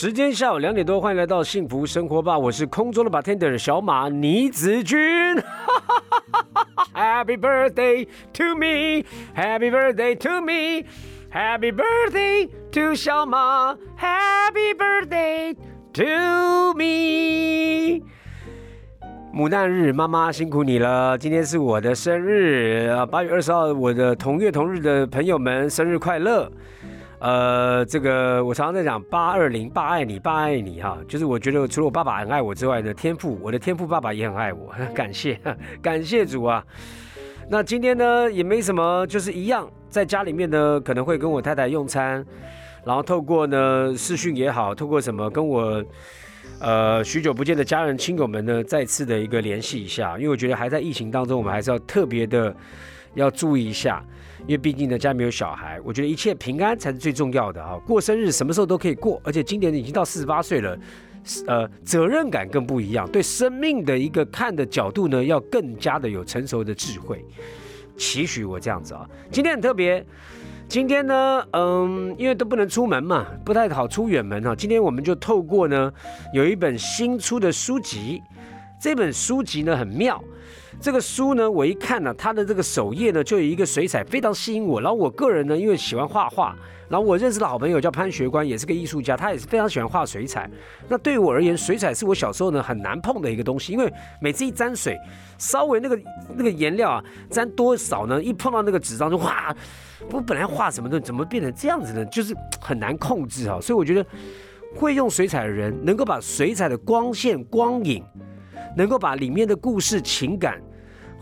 时间下午两点多，欢迎来到幸福生活吧，我是空中的 bartender 小马倪子君。Happy birthday to me, Happy birthday to me, Happy birthday to 小马，Happy birthday to me。母难日，妈妈辛苦你了！今天是我的生日啊，八月二十号，我的同月同日的朋友们，生日快乐！呃，这个我常常在讲八二零，爸爱你，爸爱你哈，就是我觉得除了我爸爸很爱我之外呢，天赋，我的天赋爸爸也很爱我，感谢感谢主啊！那今天呢也没什么，就是一样，在家里面呢可能会跟我太太用餐，然后透过呢视讯也好，透过什么跟我呃许久不见的家人亲友们呢再次的一个联系一下，因为我觉得还在疫情当中，我们还是要特别的要注意一下。因为毕竟呢，家里面有小孩，我觉得一切平安才是最重要的哈。过生日什么时候都可以过，而且今年已经到四十八岁了，呃，责任感更不一样，对生命的一个看的角度呢，要更加的有成熟的智慧。期许我这样子啊，今天很特别，今天呢，嗯，因为都不能出门嘛，不太好出远门哈。今天我们就透过呢，有一本新出的书籍，这本书籍呢很妙。这个书呢，我一看呢，它的这个首页呢，就有一个水彩，非常吸引我。然后我个人呢，因为喜欢画画，然后我认识的好朋友叫潘学官，也是个艺术家，他也是非常喜欢画水彩。那对于我而言，水彩是我小时候呢很难碰的一个东西，因为每次一沾水，稍微那个那个颜料啊沾多少呢，一碰到那个纸张就哇，我本来画什么的，怎么变成这样子呢？就是很难控制啊。所以我觉得会用水彩的人，能够把水彩的光线、光影，能够把里面的故事、情感。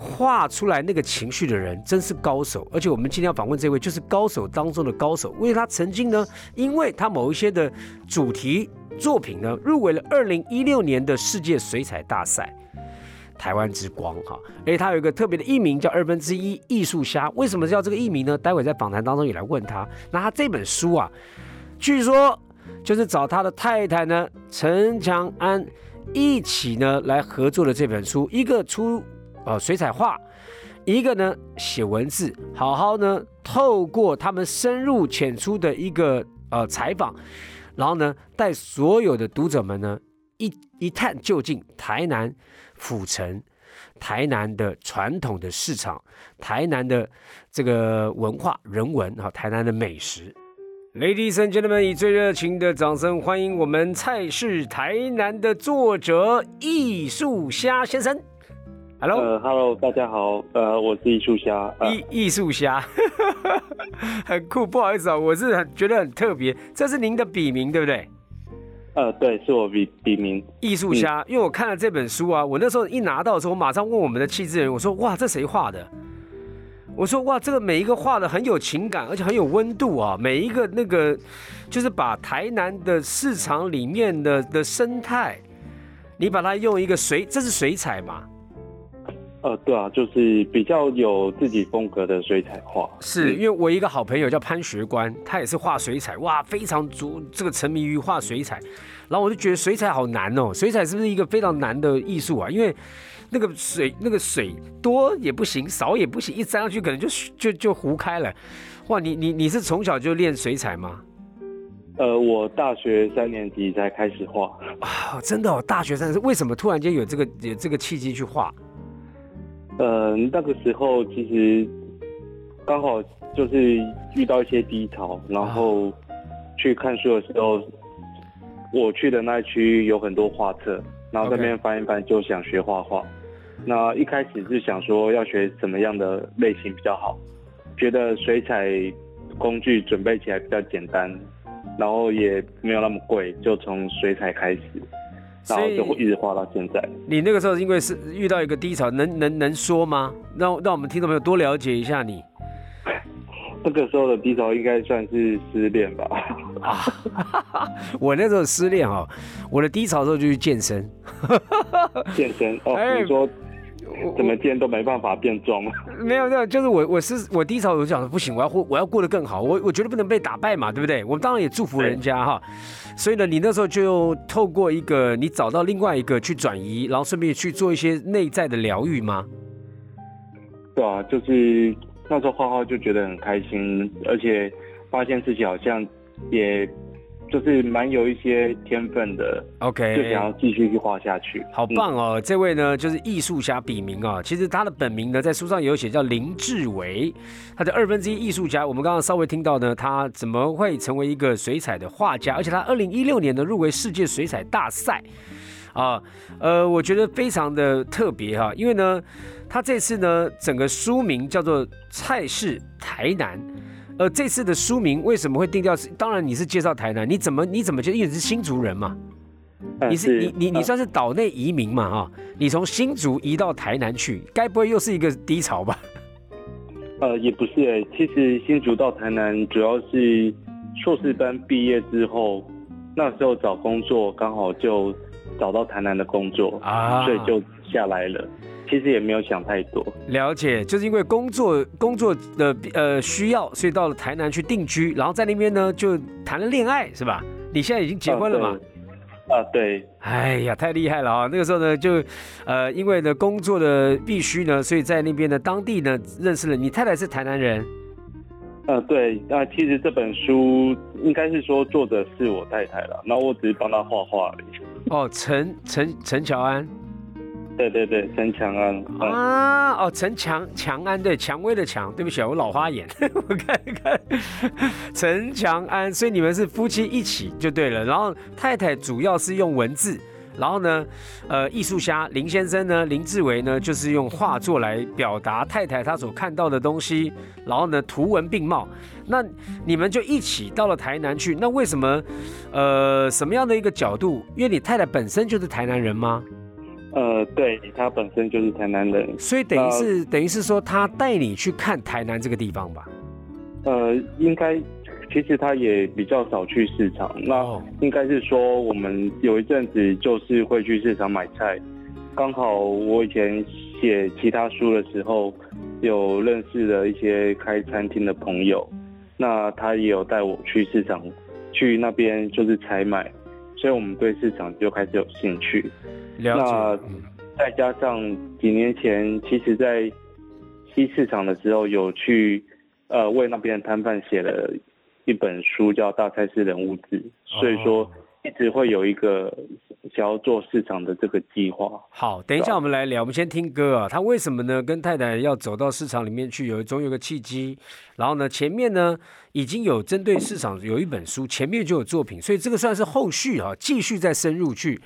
画出来那个情绪的人真是高手，而且我们今天要访问这位就是高手当中的高手，为他曾经呢，因为他某一些的主题作品呢，入围了二零一六年的世界水彩大赛台湾之光哈，而且他有一个特别的艺名叫二分之一艺术虾，为什么叫这个艺名呢？待会在访谈当中也来问他。那他这本书啊，据说就是找他的太太呢陈强安一起呢来合作的这本书，一个出。呃，水彩画，一个呢写文字，好好呢透过他们深入浅出的一个呃采访，然后呢带所有的读者们呢一一探究竟台南府城，台南的传统的市场，台南的这个文化人文哈，台南的美食。Ladies and gentlemen，以最热情的掌声欢迎我们蔡氏台南的作者艺术虾先生。Hello，呃，Hello，大家好，呃，我是艺术虾，艺艺术虾，很酷，不好意思啊，我是很觉得很特别，这是您的笔名对不对？呃，对，是我笔笔名，艺术虾，因为我看了这本书啊，我那时候一拿到的时候，我马上问我们的气质人，我说哇，这谁画的？我说哇，这个每一个画的很有情感，而且很有温度啊，每一个那个就是把台南的市场里面的的生态，你把它用一个水，这是水彩嘛？呃，对啊，就是比较有自己风格的水彩画。是因为我一个好朋友叫潘学官，他也是画水彩，哇，非常足这个沉迷于画水彩。然后我就觉得水彩好难哦，水彩是不是一个非常难的艺术啊？因为那个水那个水多也不行，少也不行，一沾上去可能就 就就糊开了。哇，你你你是从小就练水彩吗？呃，我大学三年级才开始画。啊，真的哦，大学三年为什么突然间有这个有这个契机去画？呃，那个时候其实刚好就是遇到一些低潮，然后去看书的时候，我去的那一区有很多画册，然后那边翻一翻就想学画画。那一开始是想说要学什么样的类型比较好，觉得水彩工具准备起来比较简单，然后也没有那么贵，就从水彩开始。然后就会一直画到现在。你那个时候因为是遇到一个低潮，能能能说吗？让让我们听众朋友多了解一下你。那个时候的低潮应该算是失恋吧？啊，我那时候失恋哈，我的低潮时候就去健身。健身哦，你说怎么见都没办法变壮。没有没有，就是我我是我低潮，我就想说不行，我要过我要过得更好，我我绝对不能被打败嘛，对不对？我们当然也祝福人家哈。所以呢，你那时候就透过一个你找到另外一个去转移，然后顺便去做一些内在的疗愈吗？对啊，就是那时候画画就觉得很开心，而且发现自己好像也。就是蛮有一些天分的，OK，就想要继续去画下去。好棒哦！这位呢，就是艺术家笔名啊。其实他的本名呢，在书上有写，叫林志伟。他的二分之一艺术家，我们刚刚稍微听到呢，他怎么会成为一个水彩的画家？而且他二零一六年呢，入围世界水彩大赛啊。呃，我觉得非常的特别哈，因为呢，他这次呢，整个书名叫做《菜市台南》。呃，这次的书名为什么会定调？是当然你是介绍台南，你怎么你怎么就因为你是新竹人嘛？你是你你你算是岛内移民嘛？哈，你从新竹移到台南去，该不会又是一个低潮吧？呃，也不是哎，其实新竹到台南主要是硕士班毕业之后，那时候找工作刚好就找到台南的工作啊，所以就下来了。其实也没有想太多，了解，就是因为工作工作的呃需要，所以到了台南去定居，然后在那边呢就谈了恋爱，是吧？你现在已经结婚了嘛？啊，对。哎呀，太厉害了啊！那个时候呢，就呃因为呢工作的必须呢，所以在那边的当地呢认识了你太太是台南人。呃，对，那其实这本书应该是说作者是我太太了，那我只是帮她画画而已。哦，陈陈陈乔安。对对对，陈强安啊，哦，陈强强安，对，蔷薇的蔷，对不起，我老花眼，我看一看，陈强安，所以你们是夫妻一起就对了。然后太太主要是用文字，然后呢，呃，艺术家林先生呢，林志伟呢，就是用画作来表达太太她所看到的东西，然后呢，图文并茂。那你们就一起到了台南去，那为什么？呃，什么样的一个角度？因为你太太本身就是台南人吗？呃，对他本身就是台南人，所以等于是等于是说他带你去看台南这个地方吧？呃，应该其实他也比较少去市场，那应该是说我们有一阵子就是会去市场买菜，刚好我以前写其他书的时候有认识了一些开餐厅的朋友，那他也有带我去市场去那边就是采买。所以我们对市场就开始有兴趣。那再加上几年前，其实在西市场的时候有去，呃，为那边的摊贩写了一本书，叫《大菜市人物志》。所以说。一直会有一个想要做市场的这个计划。好，等一下我们来聊。我们先听歌啊。他为什么呢？跟太太要走到市场里面去，有总有个契机。然后呢，前面呢已经有针对市场有一本书，前面就有作品，所以这个算是后续啊，继续再深入去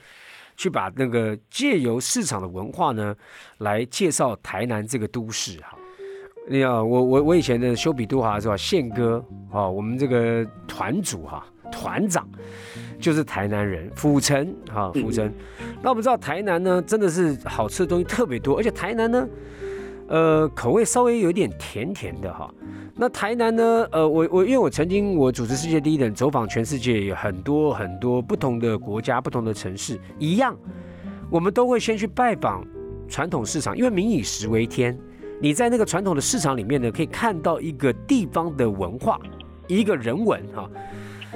去把那个借由市场的文化呢，来介绍台南这个都市哈。你好，我我我以前的修比都华是吧？宪哥啊，我们这个团主哈，团长。就是台南人，府城哈，府城。那我们知道台南呢，真的是好吃的东西特别多，而且台南呢，呃，口味稍微有点甜甜的哈。那台南呢，呃，我我因为我曾经我主持世界第一等走访全世界，有很多很多不同的国家、不同的城市，一样，我们都会先去拜访传统市场，因为民以食为天。你在那个传统的市场里面呢，可以看到一个地方的文化，一个人文哈。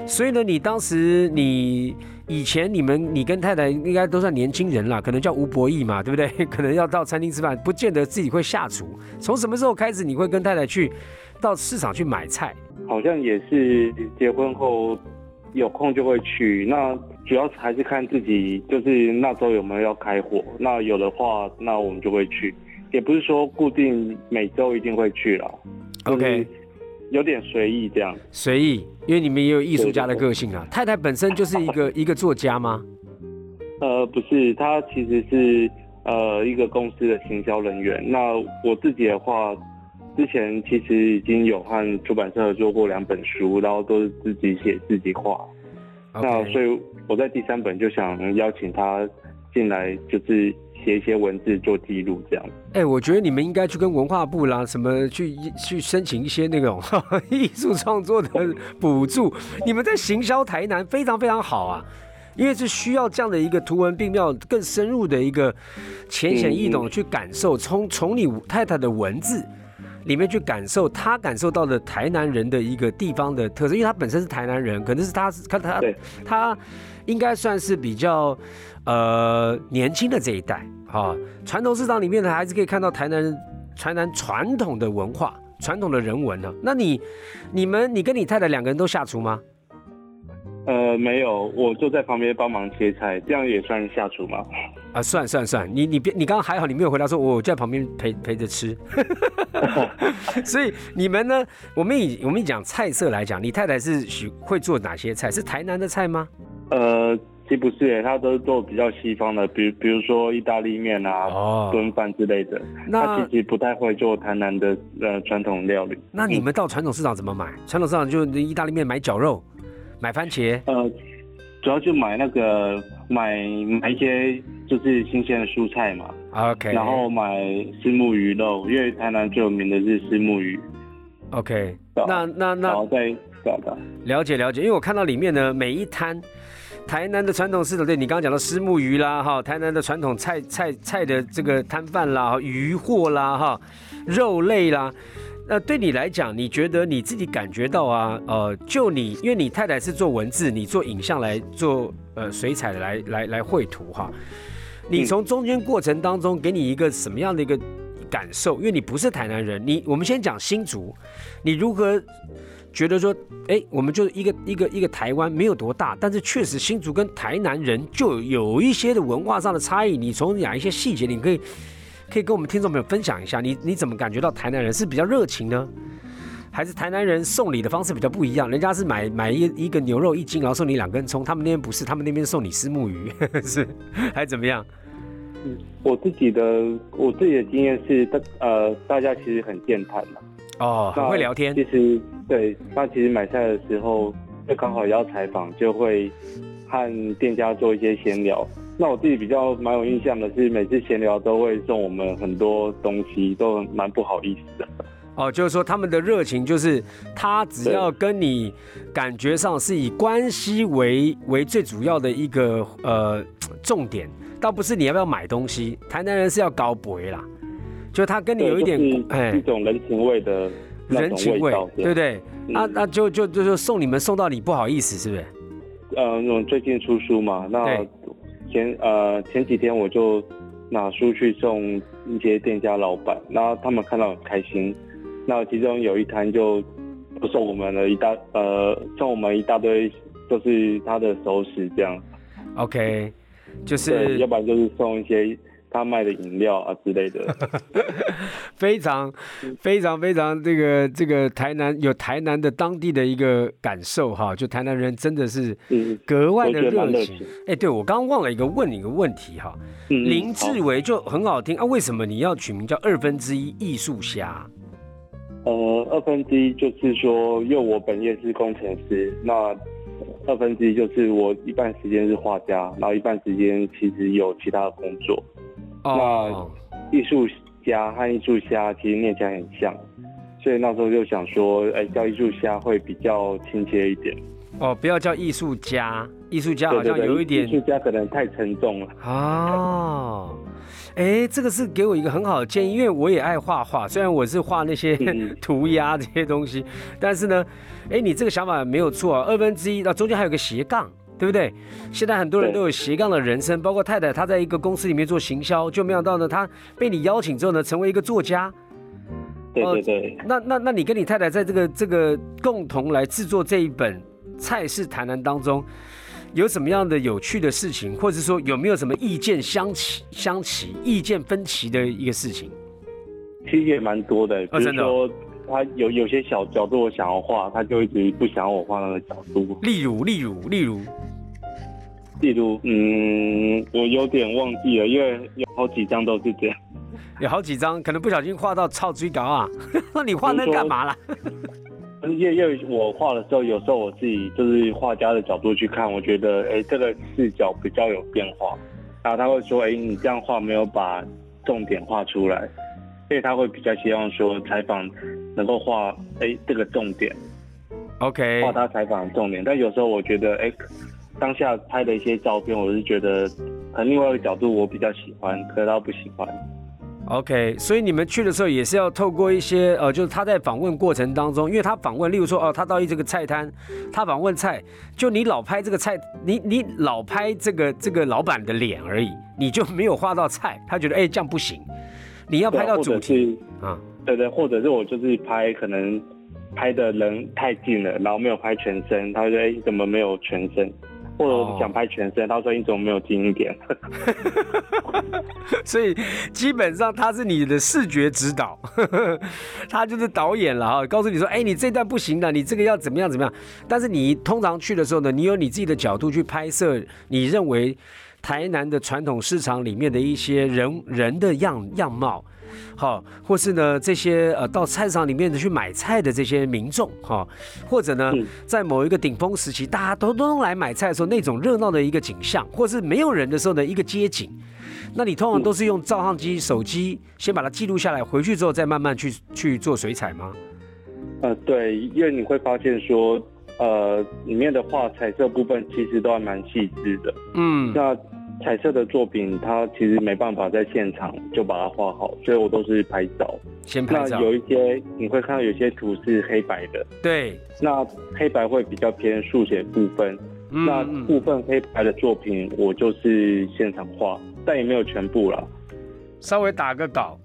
所以呢，你当时你以前你们你跟太太应该都算年轻人了，可能叫吴博义嘛，对不对？可能要到餐厅吃饭，不见得自己会下厨。从什么时候开始你会跟太太去到市场去买菜？好像也是结婚后有空就会去。那主要还是看自己，就是那周有没有要开火。那有的话，那我们就会去。也不是说固定每周一定会去了。OK。有点随意这样，随意，因为你们也有艺术家的个性啊。太太本身就是一个 一个作家吗？呃，不是，她其实是呃一个公司的行销人员。那我自己的话，之前其实已经有和出版社合作过两本书，然后都是自己写自己画。那所以我在第三本就想邀请他进来，就是。写一些文字做记录，这样。哎，我觉得你们应该去跟文化部啦，什么去去申请一些那种 艺术创作的补助。你们在行销台南非常非常好啊，因为是需要这样的一个图文并妙、更深入的一个浅显易懂的去感受，从从你太太的文字里面去感受他感受到的台南人的一个地方的特色，因为他本身是台南人，可能是她看他对她应该算是比较呃年轻的这一代哈、传统市场里面呢，还是可以看到台南人台南传统的文化、传统的人文呢、那你你们你跟你太太两个人都下厨吗？呃，没有，我就在旁边帮忙切菜，这样也算下厨吗？啊，算算算，你你别你刚刚还好，你没有回答说，我就在旁边陪陪着吃。所以你们呢？我们以我们以讲菜色来讲，你太太是喜会做哪些菜？是台南的菜吗？呃，其实不是耶，他都做比较西方的，比比如说意大利面啊、哦，炖饭之类的。他那其实不太会做台南的呃传统料理。那你们到传统市场怎么买？传统市场就意大利面买绞肉，买番茄。呃，主要就买那个买买一些就是新鲜的蔬菜嘛，OK，然后买虱目鱼肉，因为台南最有名的是虱目鱼，OK，那那那了解了解，因为我看到里面呢，每一摊台南的传统市场，对你刚刚讲到虱目鱼啦，哈，台南的传统菜菜菜的这个摊贩啦，鱼货啦，哈，肉类啦。那对你来讲，你觉得你自己感觉到啊，呃，就你，因为你太太是做文字，你做影像来做呃水彩的来来来绘图哈，你从中间过程当中给你一个什么样的一个感受？因为你不是台南人，你我们先讲新竹，你如何觉得说，哎，我们就一个一个一个台湾没有多大，但是确实新竹跟台南人就有一些的文化上的差异。你从哪一些细节，你可以可以跟我们听众朋友分享一下，你你怎么感觉到台南人是比较热情呢？还是台南人送礼的方式比较不一样？人家是买买一一个牛肉一斤，然后送你两根葱，他们那边不是，他们那边送你丝木鱼，是还怎么样？我自己的我自己的经验是，大呃大家其实很健谈嘛，哦，很会聊天其实对，那其实买菜的时候，就刚好也要采访，就会和店家做一些闲聊。那我自己比较蛮有印象的是，每次闲聊都会送我们很多东西，都蛮不好意思的。哦，就是说他们的热情，就是他只要跟你感觉上是以关系为为最主要的一个呃重点，倒不是你要不要买东西。台南人是要高博啦，就他跟你有一点对就是哎一种人情味的人情味对不对？嗯那那就就就就送你们送到你不好意思，是不是？呃，那种最近出书嘛，那对前呃前几天我就拿书去送一些店家老板，然后他们看到很开心。那其中有一摊就不送我们了一大呃送我们一大堆，就是他的熟食这样，OK，就，是要不然就是送一些他卖的饮料啊之类的。非常非常非常这个这个台南有台南的当地的一个感受哈，就台南人真的是嗯格外的热情。哎，对我刚刚忘了一个问你一个问题哈，嗯，林志伟就很好听啊，为什么你要取名叫二分之一艺术虾？呃，二分之一就是说，因为我本业是工程师，那二分之一就是我一半时间是画家，然后一半时间其实有其他的工作。哦，艺术家和艺术家其实念起来很像，所以那时候就想说，哎、叫艺术家会比较亲切一点。哦，不要叫艺术家，艺术家好像有一点艺术家可能太沉重了。哦，哎，这个是给我一个很好的建议，因为我也爱画画，虽然我是画那些嗯 涂鸦这些东西，但是呢，哎，你这个想法没有错啊，二分之一，那中间还有个斜杠。对不对？现在很多人都有斜杠的人生，包括太太，她在一个公司里面做行销，就没想到呢，她被你邀请之后呢，成为一个作家。对哦对对，那那那你跟你太太在这个这个共同来制作这一本《菜式谈谈》当中，有什么样的有趣的事情，或者说有没有什么意见相齐、相齐、意见分歧的一个事情？其实也蛮多的，比如哦真的他有有些小角度我想要画，他就一直不想要我画那个角度。例如，例如，例如，例如，嗯，我有点忘记了，因为有好几张都是这样。有好几张可能不小心画到超追稿啊，那 你画那干嘛啦？因 为因为我画的时候，有时候我自己就是画家的角度去看，我觉得，哎，这个视角比较有变化。然后他会说，哎，你这样画没有把重点画出来，所以他会比较希望说采访能够画，哎，这个重点，OK，画他采访的重点。但有时候我觉得，哎，当下拍的一些照片，我是觉得，可能另外一个角度我比较喜欢，可他不喜欢。OK，所以你们去的时候也是要透过一些呃，就是他在访问过程当中，因为他访问，例如说哦，他到一这个菜摊，他访问菜，就你老拍这个菜，你你老拍这个这个老板的脸而已，你就没有画到菜，他觉得哎、这样不行，你要拍到主题是啊，对对，或者是我就是拍可能拍的人太近了，然后没有拍全身，他就说哎、你怎么没有全身？或者哦我想拍全身，他说你怎么没有近一点？所以基本上他是你的视觉指导，他就是导演了哈，告诉你说，哎，你这段不行的，你这个要怎么样怎么样。但是你通常去的时候呢，你有你自己的角度去拍摄，你认为台南的传统市场里面的一些人人的样样貌。好，或是呢这些呃到菜市场里面的去买菜的这些民众哈，或者呢嗯在某一个顶峰时期，大家都都来买菜的时候那种热闹的一个景象，或是没有人的时候的一个街景，那你通常都是用照相机、手机先把它记录下来，回去之后再慢慢去去做水彩吗？呃，对，因为你会发现说，呃，里面的画彩色部分其实都还蛮细致的。嗯，那彩色的作品，它其实没办法在现场就把它画好，所以我都是拍照。先拍照，那有一些你会看到有些图是黑白的，对，那黑白会比较偏速写部分。那嗯部分黑白的作品，我就是现场画，但也没有全部了，稍微打个稿，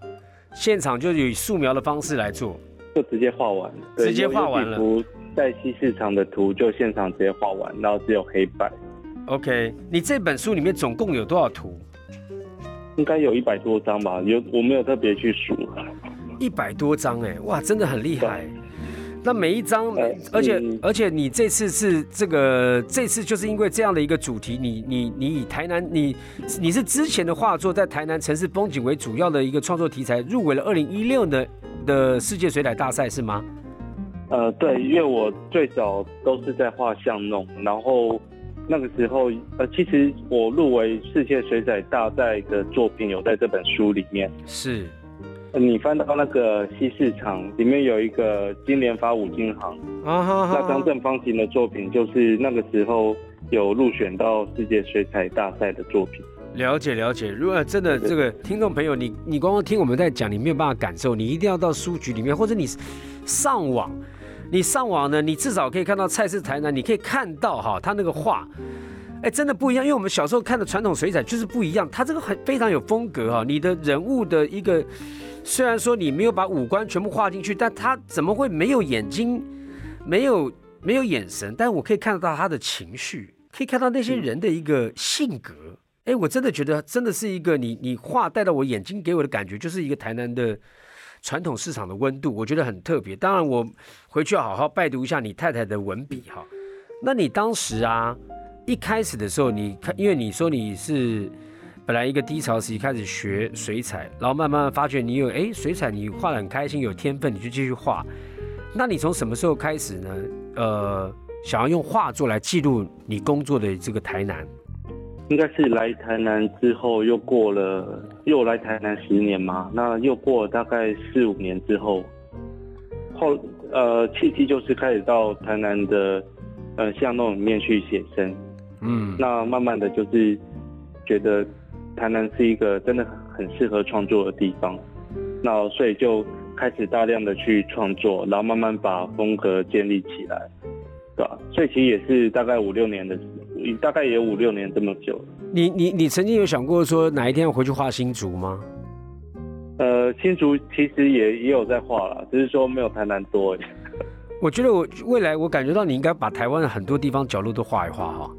现场就以素描的方式来做。就直接画完。对直接画完了。在西市场的图就现场直接画完，然后只有黑白，OK，你这本书里面总共有多少图？应该有一百多张吧，有我没有特别去数。一百多张哎，哇，真的很厉害。那每一张呃，而且嗯而且你这次是这个，这次就是因为这样的一个主题，你你你以台南，你你是之前的画作在台南城市风景为主要的一个创作题材，入围了二零一六的的世界水彩大赛是吗？呃，对，因为我最早都是在画巷弄，然后那个时候，呃，其实我入围世界水彩大赛的作品有在这本书里面。是。呃你翻到那个西市场里面有一个金莲发五金行，啊哈那张正方形的作品就是那个时候有入选到世界水彩大赛的作品。了解了解，如果真的对。这个听众朋友，你你光光听我们在讲，你没有办法感受，你一定要到书局里面，或者你上网，你上网呢，你至少可以看到菜市台南，你可以看到哈，他那个画，哎，真的不一样，因为我们小时候看的传统水彩就是不一样，它这个很非常有风格哈，你的人物的一个，虽然说你没有把五官全部画进去，但他怎么会没有眼睛，没有没有眼神，但我可以看得到他的情绪，可以看到那些人的一个性格。哎，我真的觉得真的是一个你你画带到我眼睛给我的感觉，就是一个台南的传统市场的温度，我觉得很特别。当然，我回去要好好拜读一下你太太的文笔哈。那你当时啊，一开始的时候，你看，因为你说你是本来一个低潮时期开始学水彩，然后慢慢发觉你有哎水彩你画的很开心，有天分，你就继续画。那你从什么时候开始呢？呃，想要用画作来记录你工作的这个台南？应该是来台南之后，又过了又来台南十年嘛，那又过了大概四五年之后，后呃契机就是开始到台南的呃巷弄里面去写生，嗯，那慢慢的就是觉得台南是一个真的很适合创作的地方，那所以就开始大量的去创作，然后慢慢把风格建立起来，对吧？所以其实也是大概五六年的时，大概也有五六年这么久了。你你你曾经有想过说哪一天要回去画新竹吗？呃，新竹其实也也有在画了，只是说没有台南多。我觉得我未来我感觉到你应该把台湾的很多地方角落都画一画哈。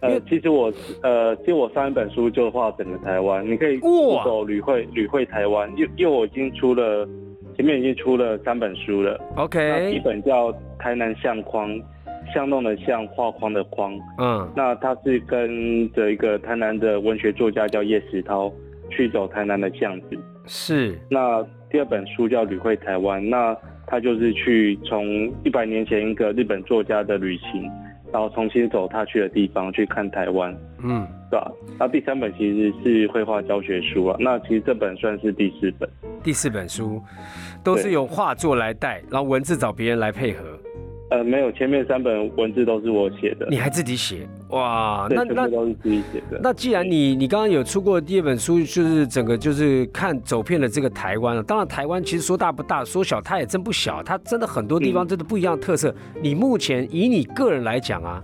因呃为，其实我呃，其实我上一本书就画整个台湾，你可以哇走旅会旅会台湾，因因为我已经出了前面已经出了三本书了，OK，一本叫《台南相框》，巷弄的巷，画框的框。嗯，那他是跟着一个台南的文学作家叫叶石涛去走台南的巷子。是那第二本书叫《旅会台湾》，那他就是去从一百年前一个日本作家的旅行，然后重新走他去的地方去看台湾，嗯，对吧？那第三本其实是绘画教学书啊，那其实这本算是第四本。第四本书都是对由画作来带，然后文字找别人来配合。呃，没有，前面三本文字都是我写的。你还自己写？哇，那那都是自己写的。那既然你你刚刚有出过第二本书，就是整个就是看走遍了这个台湾了。当然，台湾其实说大不大，说小它也真不小，它真的很多地方真的不一样的特色。你目前以你个人来讲啊，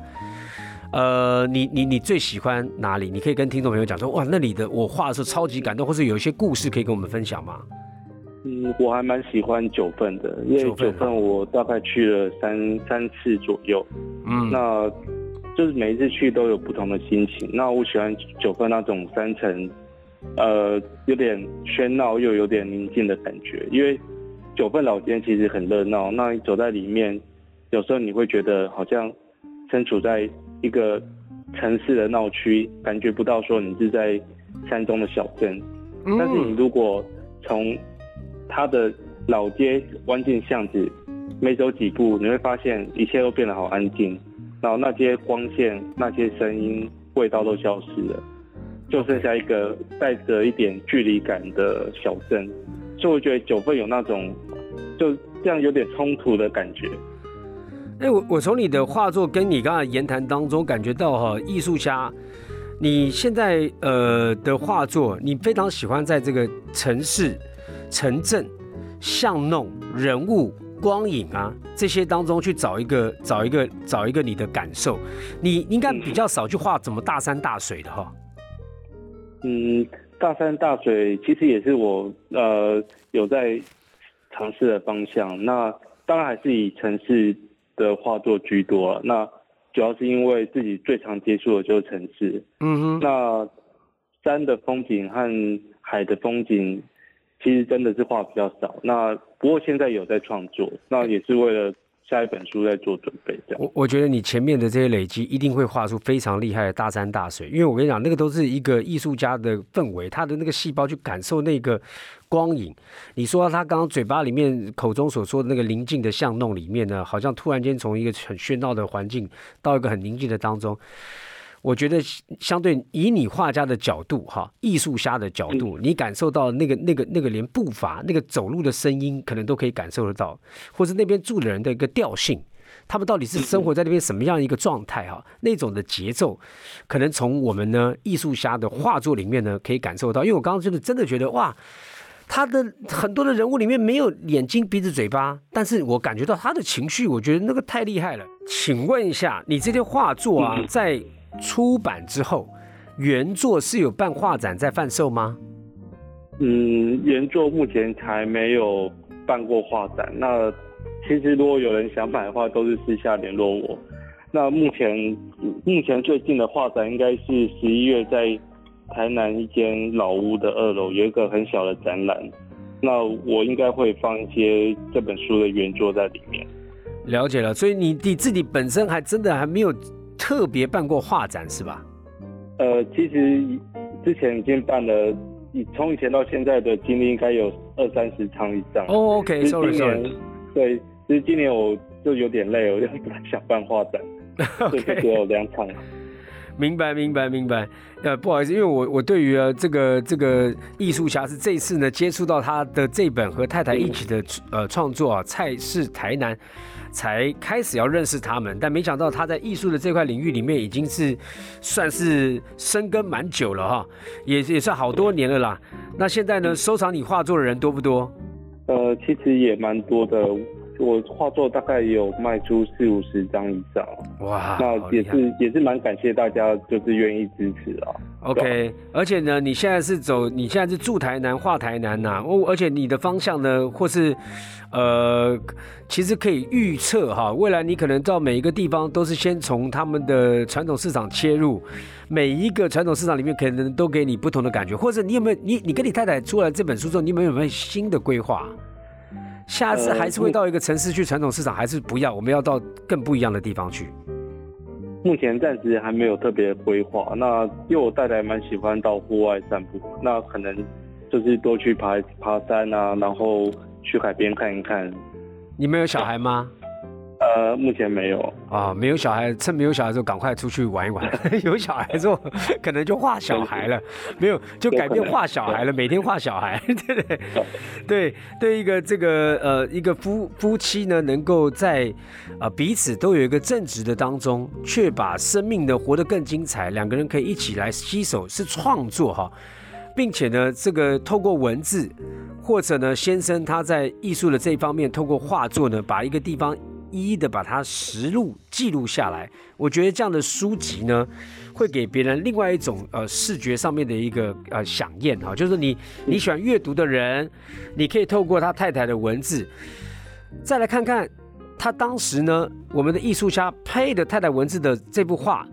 呃，你你你最喜欢哪里？你可以跟听众朋友讲说，哇，那里的我画的时候超级感动，或是有一些故事可以跟我们分享吗？嗯，我还蛮喜欢九份的，因为九份我大概去了三三次左右，嗯，那就是每一次去都有不同的心情。那我喜欢九份那种山城，呃，有点喧闹又有点宁静的感觉。因为九份老街其实很热闹，那你走在里面，有时候你会觉得好像身处在一个城市的闹区，感觉不到说你是在山中的小镇。嗯但是你如果从它的老街弯进巷子，没走几步，你会发现一切都变得好安静，然后那些光线、那些声音、味道都消失了，就剩下一个带着一点距离感的小镇。所以我觉得九份有那种就这样有点冲突的感觉。哎、我我从你的画作跟你刚才言谈当中感觉到哈，艺术家，你现在呃的画作，你非常喜欢在这个城市、城镇、巷弄、人物、光影啊这些当中去找一个找一个找一个你的感受。你你应该比较少去画怎么大山大水的哈。嗯，大山大水其实也是我呃有在尝试的方向。那当然还是以城市的画作居多啊。那主要是因为自己最常接触的就是城市。嗯哼，那山的风景和海的风景，其实真的是画比较少。那不过现在有在创作，那也是为了下一本书在做准备，这样。我我觉得你前面的这些累积一定会画出非常厉害的大山大水，因为我跟你讲，那个都是一个艺术家的氛围，他的那个细胞去感受那个光影。你说他刚刚嘴巴里面口中所说的那个宁静的巷弄里面呢，好像突然间从一个很喧闹的环境到一个很宁静的当中。我觉得相对以你画家的角度哈，艺术家的角度，你感受到那个那个那个连步伐、那个走路的声音，可能都可以感受得到，或是那边住的人的一个调性，他们到底是生活在那边什么样一个状态哈？那种的节奏，可能从我们呢艺术家的画作里面呢可以感受到。因为我刚刚真的真的觉得哇，他的很多的人物里面没有眼睛、鼻子、嘴巴，但是我感觉到他的情绪，我觉得那个太厉害了。请问一下，你这些画作啊，在出版之后，原作是有办画展在贩售吗？嗯，原作目前还没有办过画展。那其实如果有人想买的话，都是私下联络我。那目前目前最近的画展应该是十一月在台南一间老屋的二楼有一个很小的展览。那我应该会放一些这本书的原作在里面。了解了，所以你你自己本身还真的还没有特别办过画展是吧？呃，其实之前已经办了，以从以前到现在的经历应该有二三十场以上。哦只是，OK，sorry 今 sorry，年对，其实今年我就有点累，我就不太想办画展，所以就只有两场。明白明白明白。呃，不好意思，因为我我对于呃这个这个艺术家是这次呢接触到他的这本和太太一起的呃创作啊，菜市台南。才开始要认识他们，但没想到他在艺术的这块领域里面已经是算是深耕蛮久了哈，也也算好多年了啦。那现在呢，收藏你画作的人多不多？呃，其实也蛮多的，我画作大概有卖出四五十张以上，哇，那也是也是蛮感谢大家就是愿意支持啊。OK，而且呢，你现在是走，你现在是住台南，画台南呐、哦，而且你的方向呢，或是，呃，其实可以预测哈，未来你可能到每一个地方都是先从他们的传统市场切入，每一个传统市场里面可能都给你不同的感觉，或者你有没有你你跟你太太出来这本书之后，你们有没有新的规划？下次呃还是会到一个城市去传统市场，还是不要？我们要到更不一样的地方去。目前暂时还没有特别规划。那因为我太太蛮喜欢到户外散步，那可能就是多去爬爬山啊，然后去海边看一看。你们有小孩吗？呃，目前没有。啊，没有小孩，趁没有小孩的时候赶快出去玩一玩。有小孩之后，可能就画小孩了。没有，就改变画小孩了，每天画小孩，对不对？对对，一个这个呃，一个夫夫妻呢，能够在啊彼此都有一个正直的当中，却把生命呢活得更精彩。两个人可以一起来携手，是创作哈。并且呢，这个透过文字，或者呢，先生他在艺术的这一方面，透过画作呢，把一个地方一一的把它实录记录下来。我觉得这样的书籍呢，会给别人另外一种呃视觉上面的一个呃响应哈，就是你你喜欢阅读的人，你可以透过他太太的文字，再来看看他当时呢，我们的艺术家配的太太文字的这幅画。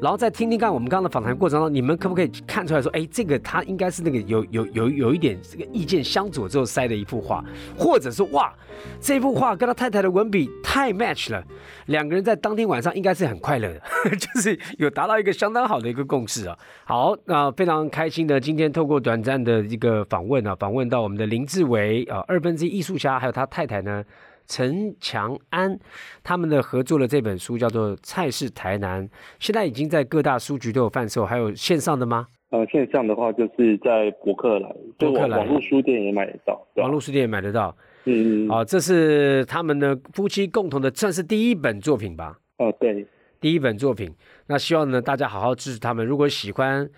然后再听听看我们刚刚的访谈过程中，你们可不可以看出来说，哎，这个他应该是那个有有有有一点这个意见相左之后塞的一幅画，或者是哇，这幅画跟他太太的文笔太 match 了，两个人在当天晚上应该是很快乐的，就是有达到一个相当好的一个共识啊。好，那非常开心的今天透过短暂的一个访问啊，访问到我们的林志伟啊，二分之一艺术家，还有他太太呢。陈强安他们的合作的这本书叫做《菜市台南》，现在已经在各大书局都有贩售，还有线上的吗？呃，线上的话就是在博客来，博客来网络书店也买得到，网络书店也买得到。嗯嗯。好，这是他们的夫妻共同的，算是第一本作品吧？哦，对，第一本作品。那希望呢，大家好好支持他们。如果喜欢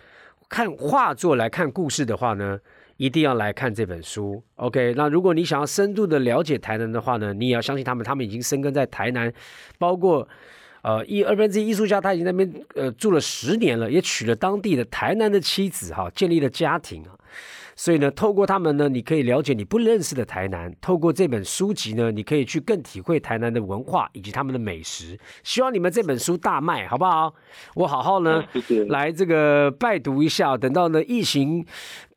看画作来看故事的话呢？一定要来看这本书，OK？那如果你想要深度的了解台南的话呢，你也要相信他们，他们已经生根在台南，包括呃一二分之一艺术家，他已经那边呃住了十年了，也娶了当地的台南的妻子哈，建立了家庭啊。所以呢，透过他们呢，你可以了解你不认识的台南；透过这本书籍呢，你可以去更体会台南的文化以及他们的美食。希望你们这本书大卖，好不好？我好好呢 来这个拜读一下。等到呢疫情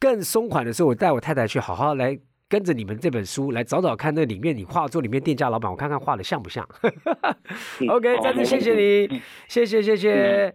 更松缓的时候，我带我太太去好好来跟着你们这本书来找找看，那里面你画作里面店家老板，我看看画的像不像。OK，再次谢谢你，谢谢谢谢。